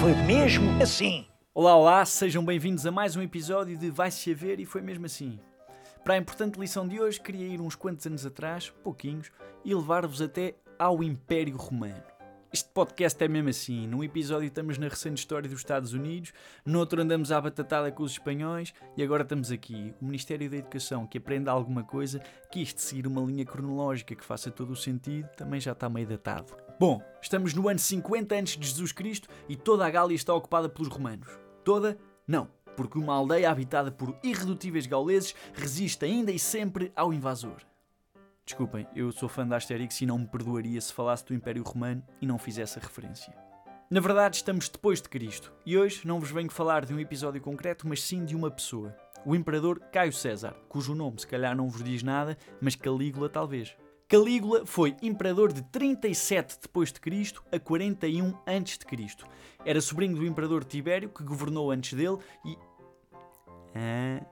foi mesmo assim. Olá, olá, sejam bem-vindos a mais um episódio de Vai-se a ver e foi mesmo assim. Para a importante lição de hoje, queria ir uns quantos anos atrás, pouquinhos, e levar-vos até ao Império Romano. Este podcast é mesmo assim. Num episódio estamos na recente história dos Estados Unidos, no outro andamos à batatada com os espanhóis e agora estamos aqui. O Ministério da Educação, que aprenda alguma coisa, quis seguir uma linha cronológica que faça todo o sentido, também já está meio datado. Bom, estamos no ano 50 a.C. de Jesus Cristo e toda a Gália está ocupada pelos romanos. Toda? Não, porque uma aldeia habitada por irredutíveis gauleses resiste ainda e sempre ao invasor. Desculpem, eu sou fã da Asterix e não me perdoaria se falasse do Império Romano e não fizesse a referência. Na verdade, estamos depois de Cristo e hoje não vos venho falar de um episódio concreto, mas sim de uma pessoa. O imperador Caio César, cujo nome se calhar não vos diz nada, mas Calígula talvez. Calígula foi imperador de 37 depois de Cristo a 41 antes de Cristo. Era sobrinho do imperador Tibério que governou antes dele e ah,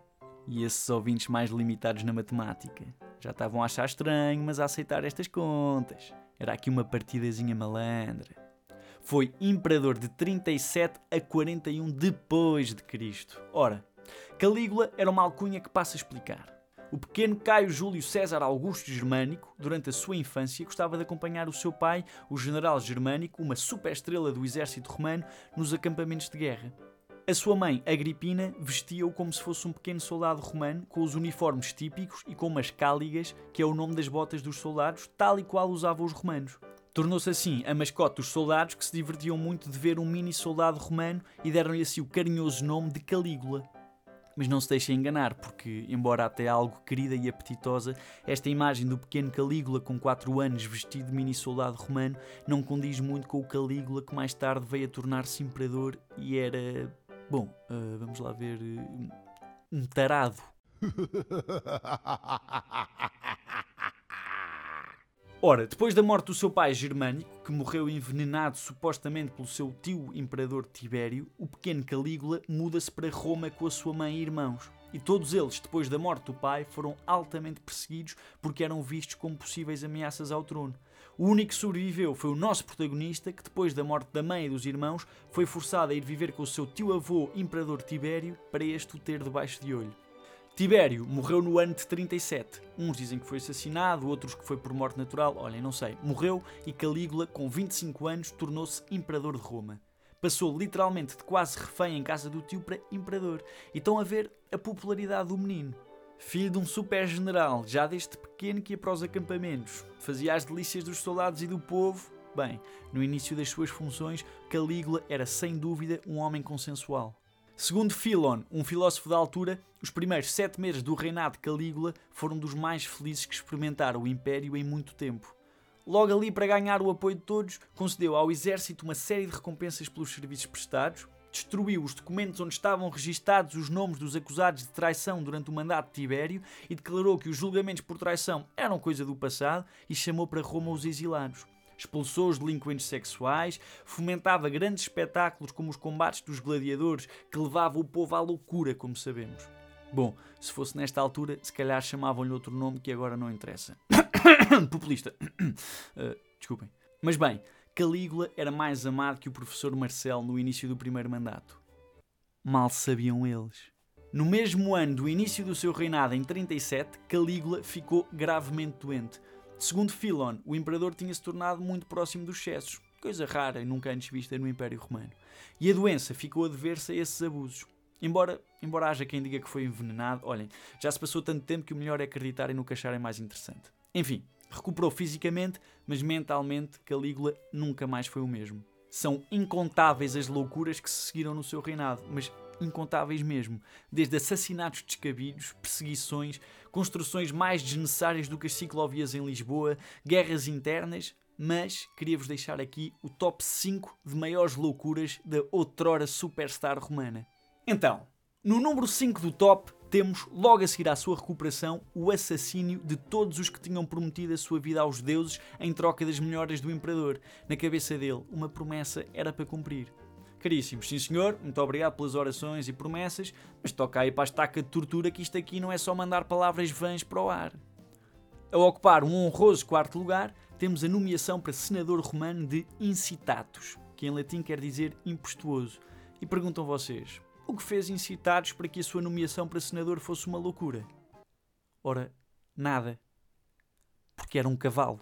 e esses ouvintes mais limitados na matemática já estavam a achar estranho, mas a aceitar estas contas. Era aqui uma partidazinha malandra. Foi imperador de 37 a 41 depois de Cristo. Ora, Calígula era uma alcunha que passa a explicar. O pequeno Caio Júlio César Augusto Germânico, durante a sua infância, gostava de acompanhar o seu pai, o general Germânico, uma superestrela do exército romano, nos acampamentos de guerra. A sua mãe, Agripina, vestia-o como se fosse um pequeno soldado romano, com os uniformes típicos e com umas cáligas, que é o nome das botas dos soldados, tal e qual usavam os romanos. Tornou-se assim a mascote dos soldados que se divertiam muito de ver um mini soldado romano e deram-lhe assim o carinhoso nome de Calígula. Mas não se deixem enganar, porque, embora até algo querida e apetitosa, esta imagem do pequeno Calígula com 4 anos vestido de mini soldado romano não condiz muito com o Calígula que mais tarde veio a tornar-se imperador e era Bom, uh, vamos lá ver. Uh, um tarado. Ora, depois da morte do seu pai germânico, que morreu envenenado supostamente pelo seu tio imperador Tibério, o pequeno Calígula muda-se para Roma com a sua mãe e irmãos. E todos eles, depois da morte do pai, foram altamente perseguidos porque eram vistos como possíveis ameaças ao trono. O único que sobreviveu foi o nosso protagonista, que depois da morte da mãe e dos irmãos, foi forçado a ir viver com o seu tio-avô, Imperador Tibério, para este o ter debaixo de olho. Tibério morreu no ano de 37. Uns dizem que foi assassinado, outros que foi por morte natural, olhem, não sei. Morreu e Calígula, com 25 anos, tornou-se Imperador de Roma. Passou literalmente de quase refém em casa do tio para Imperador. E estão a ver a popularidade do menino. Filho de um super general, já desde pequeno que ia para os acampamentos, fazia as delícias dos soldados e do povo. Bem, no início das suas funções, Calígula era sem dúvida um homem consensual. Segundo Philon, um filósofo da altura, os primeiros sete meses do reinado de Calígula foram dos mais felizes que experimentaram o Império em muito tempo. Logo ali, para ganhar o apoio de todos, concedeu ao exército uma série de recompensas pelos serviços prestados, destruiu os documentos onde estavam registados os nomes dos acusados de traição durante o mandato de Tibério e declarou que os julgamentos por traição eram coisa do passado e chamou para Roma os exilados. Expulsou os delinquentes sexuais, fomentava grandes espetáculos como os combates dos gladiadores que levavam o povo à loucura, como sabemos. Bom, se fosse nesta altura, se calhar chamavam-lhe outro nome que agora não interessa. Populista. Uh, desculpem. Mas bem, Calígula era mais amado que o professor Marcelo no início do primeiro mandato. Mal sabiam eles. No mesmo ano do início do seu reinado, em 37, Calígula ficou gravemente doente. Segundo Philon, o imperador tinha se tornado muito próximo dos excessos, coisa rara e nunca antes vista no Império Romano. E a doença ficou a dever-se a esses abusos. Embora, embora haja quem diga que foi envenenado, olhem, já se passou tanto tempo que o melhor é acreditarem no que acharem mais interessante. Enfim, Recuperou fisicamente, mas mentalmente Calígula nunca mais foi o mesmo. São incontáveis as loucuras que se seguiram no seu reinado, mas incontáveis mesmo. Desde assassinatos descabidos, perseguições, construções mais desnecessárias do que as ciclovias em Lisboa, guerras internas, mas queria-vos deixar aqui o top 5 de maiores loucuras da outrora superstar romana. Então, no número 5 do top temos, logo a seguir à sua recuperação, o assassínio de todos os que tinham prometido a sua vida aos deuses em troca das melhoras do imperador. Na cabeça dele, uma promessa era para cumprir. Caríssimos, sim senhor, muito obrigado pelas orações e promessas, mas toca aí para a estaca de tortura que isto aqui não é só mandar palavras vãs para o ar. A ocupar um honroso quarto lugar, temos a nomeação para senador romano de Incitatus. que em latim quer dizer impetuoso. E perguntam vocês: o que fez incitados para que a sua nomeação para senador fosse uma loucura? Ora, nada. Porque era um cavalo.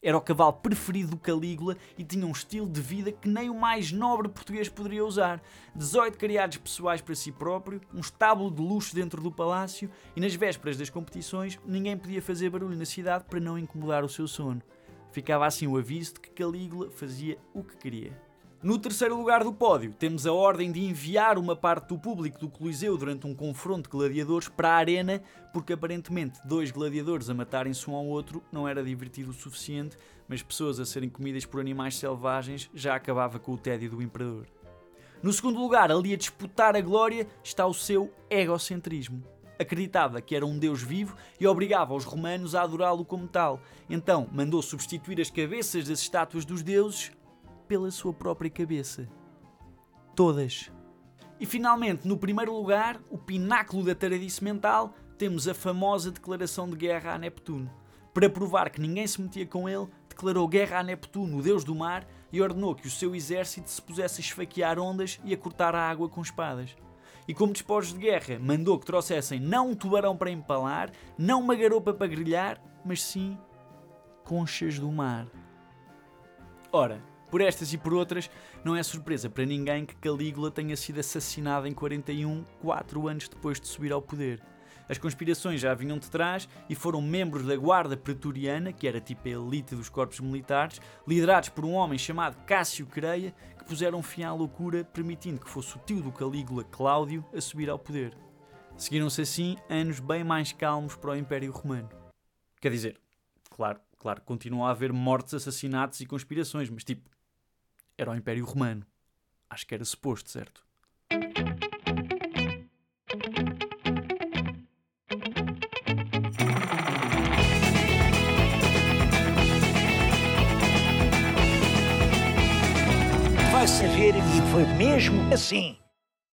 Era o cavalo preferido do Calígula e tinha um estilo de vida que nem o mais nobre português poderia usar. 18 criados pessoais para si próprio, um estábulo de luxo dentro do palácio e nas vésperas das competições ninguém podia fazer barulho na cidade para não incomodar o seu sono. Ficava assim o aviso de que Calígula fazia o que queria. No terceiro lugar do pódio, temos a ordem de enviar uma parte do público do Coliseu durante um confronto de gladiadores para a arena, porque aparentemente dois gladiadores a matarem-se um ao outro não era divertido o suficiente, mas pessoas a serem comidas por animais selvagens já acabava com o tédio do imperador. No segundo lugar, ali a disputar a glória, está o seu egocentrismo. Acreditava que era um deus vivo e obrigava os romanos a adorá-lo como tal. Então mandou substituir as cabeças das estátuas dos deuses pela sua própria cabeça. Todas. E finalmente, no primeiro lugar, o pináculo da taradice mental, temos a famosa declaração de guerra a Neptuno. Para provar que ninguém se metia com ele, declarou guerra a Neptuno, o deus do mar, e ordenou que o seu exército se pusesse a esfaquear ondas e a cortar a água com espadas. E como despojos de guerra, mandou que trouxessem não um tubarão para empalar, não uma garopa para grelhar, mas sim conchas do mar. Ora, por estas e por outras, não é surpresa para ninguém que Calígula tenha sido assassinado em 41, quatro anos depois de subir ao poder. As conspirações já vinham de trás e foram membros da Guarda Pretoriana, que era tipo a elite dos corpos militares, liderados por um homem chamado Cássio Quereia, que puseram fim à loucura, permitindo que fosse o tio do Calígula, Cláudio, a subir ao poder. Seguiram-se assim anos bem mais calmos para o Império Romano. Quer dizer, claro, claro, continuam a haver mortes, assassinatos e conspirações, mas tipo, era o Império Romano. Acho que era suposto, certo? Vai saber e foi mesmo assim.